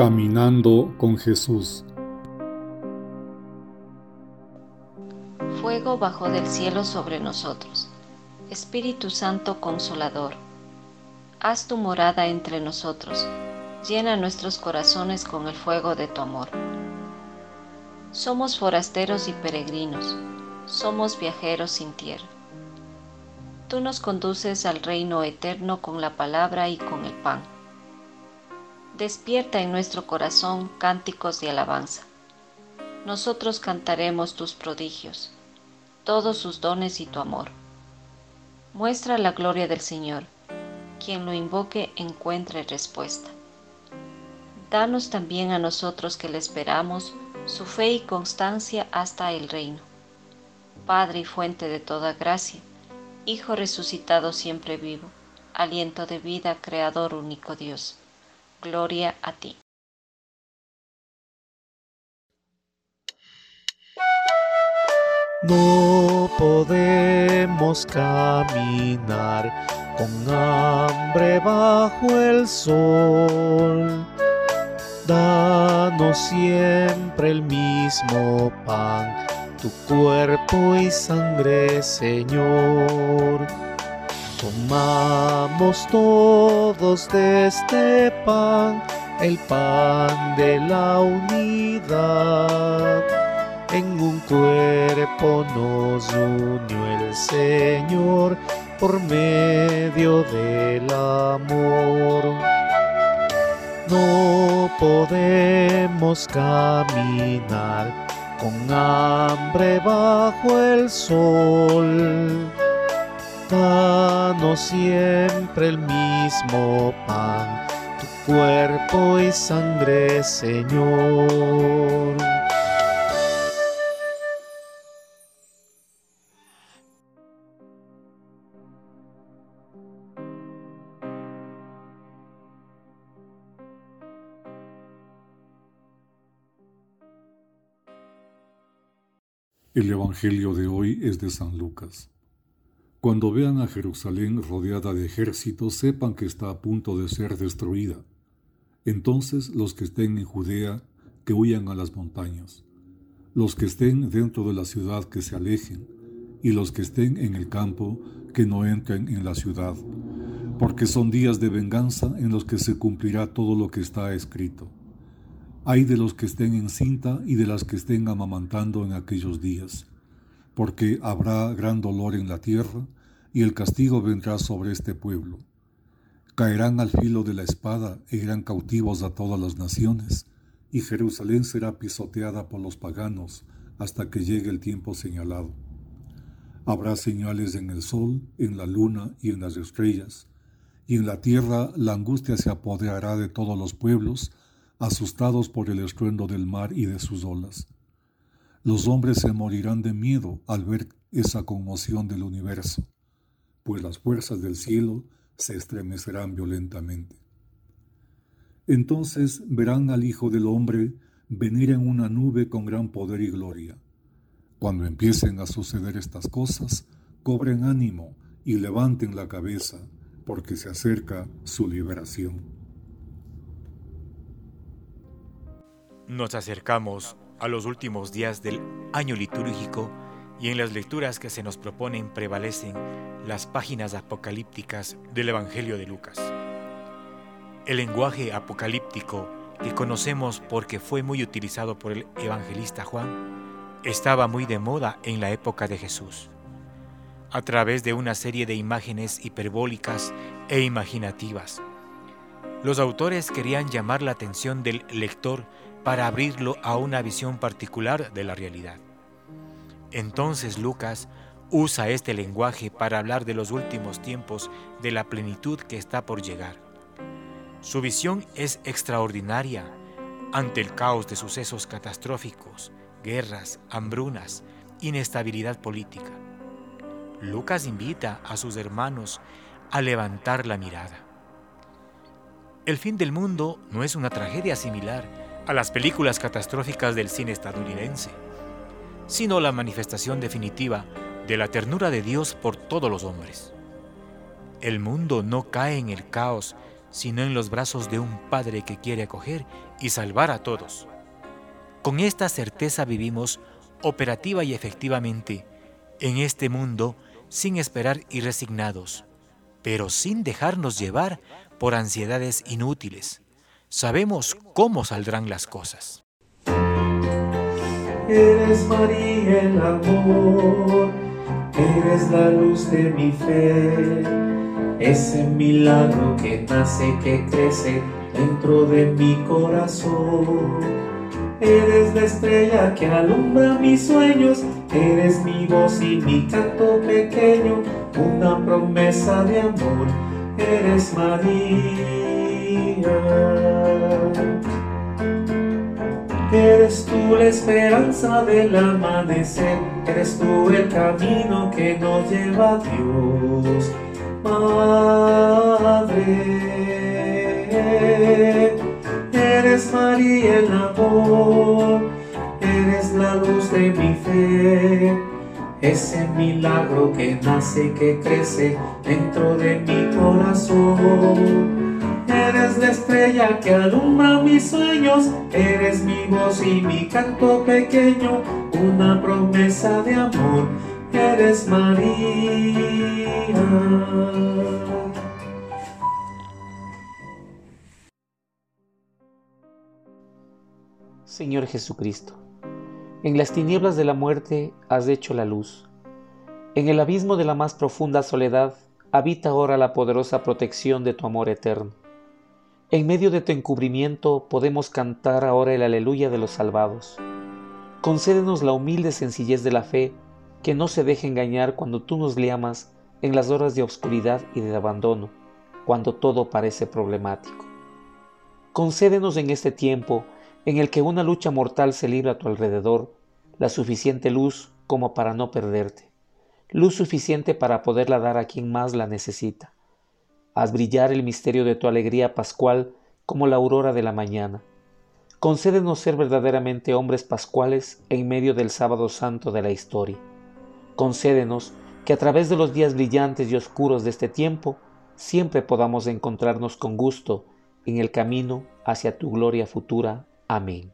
Caminando con Jesús. Fuego bajo del cielo sobre nosotros. Espíritu Santo Consolador, haz tu morada entre nosotros, llena nuestros corazones con el fuego de tu amor. Somos forasteros y peregrinos, somos viajeros sin tierra. Tú nos conduces al reino eterno con la palabra y con el pan. Despierta en nuestro corazón cánticos de alabanza. Nosotros cantaremos tus prodigios, todos sus dones y tu amor. Muestra la gloria del Señor. Quien lo invoque encuentre respuesta. Danos también a nosotros que le esperamos su fe y constancia hasta el reino. Padre y fuente de toda gracia, Hijo resucitado siempre vivo, aliento de vida, Creador único Dios. Gloria a ti. No podemos caminar con hambre bajo el sol. Danos siempre el mismo pan, tu cuerpo y sangre, Señor. Tomamos todos de este pan, el pan de la unidad. En un cuerpo nos unió el Señor por medio del amor. No podemos caminar con hambre bajo el sol. Siempre el mismo pan, tu cuerpo y sangre, Señor. El Evangelio de hoy es de San Lucas. Cuando vean a Jerusalén rodeada de ejércitos, sepan que está a punto de ser destruida. Entonces los que estén en Judea, que huyan a las montañas. Los que estén dentro de la ciudad, que se alejen. Y los que estén en el campo, que no entren en la ciudad. Porque son días de venganza en los que se cumplirá todo lo que está escrito. Hay de los que estén en cinta y de las que estén amamantando en aquellos días, porque habrá gran dolor en la tierra, y el castigo vendrá sobre este pueblo. Caerán al filo de la espada e irán cautivos a todas las naciones, y Jerusalén será pisoteada por los paganos hasta que llegue el tiempo señalado. Habrá señales en el sol, en la luna y en las estrellas, y en la tierra la angustia se apoderará de todos los pueblos, asustados por el estruendo del mar y de sus olas. Los hombres se morirán de miedo al ver esa conmoción del universo, pues las fuerzas del cielo se estremecerán violentamente. Entonces verán al Hijo del Hombre venir en una nube con gran poder y gloria. Cuando empiecen a suceder estas cosas, cobren ánimo y levanten la cabeza, porque se acerca su liberación. Nos acercamos a los últimos días del año litúrgico y en las lecturas que se nos proponen prevalecen las páginas apocalípticas del Evangelio de Lucas. El lenguaje apocalíptico que conocemos porque fue muy utilizado por el evangelista Juan estaba muy de moda en la época de Jesús. A través de una serie de imágenes hiperbólicas e imaginativas, los autores querían llamar la atención del lector para abrirlo a una visión particular de la realidad. Entonces Lucas usa este lenguaje para hablar de los últimos tiempos de la plenitud que está por llegar. Su visión es extraordinaria ante el caos de sucesos catastróficos, guerras, hambrunas, inestabilidad política. Lucas invita a sus hermanos a levantar la mirada. El fin del mundo no es una tragedia similar a las películas catastróficas del cine estadounidense, sino la manifestación definitiva de la ternura de Dios por todos los hombres. El mundo no cae en el caos sino en los brazos de un Padre que quiere acoger y salvar a todos. Con esta certeza vivimos operativa y efectivamente en este mundo sin esperar y resignados, pero sin dejarnos llevar por ansiedades inútiles. Sabemos cómo saldrán las cosas. Eres María el amor, eres la luz de mi fe, ese milagro que nace, que crece dentro de mi corazón. Eres la estrella que alumbra mis sueños, eres mi voz y mi canto pequeño, una promesa de amor, eres María. Eres tú la esperanza del amanecer, eres tú el camino que nos lleva a Dios, Madre. Eres María el amor, eres la luz de mi fe, ese milagro que nace y que crece dentro de mi corazón. Eres la estrella que alumbra mis sueños, eres mi voz y mi canto pequeño, una promesa de amor, eres María. Señor Jesucristo, en las tinieblas de la muerte has hecho la luz. En el abismo de la más profunda soledad habita ahora la poderosa protección de tu amor eterno. En medio de tu encubrimiento podemos cantar ahora el aleluya de los salvados. Concédenos la humilde sencillez de la fe que no se deje engañar cuando tú nos llamas en las horas de oscuridad y de abandono, cuando todo parece problemático. Concédenos en este tiempo en el que una lucha mortal se libra a tu alrededor, la suficiente luz como para no perderte, luz suficiente para poderla dar a quien más la necesita Haz brillar el misterio de tu alegría pascual como la aurora de la mañana. Concédenos ser verdaderamente hombres pascuales en medio del sábado santo de la historia. Concédenos que a través de los días brillantes y oscuros de este tiempo siempre podamos encontrarnos con gusto en el camino hacia tu gloria futura. Amém.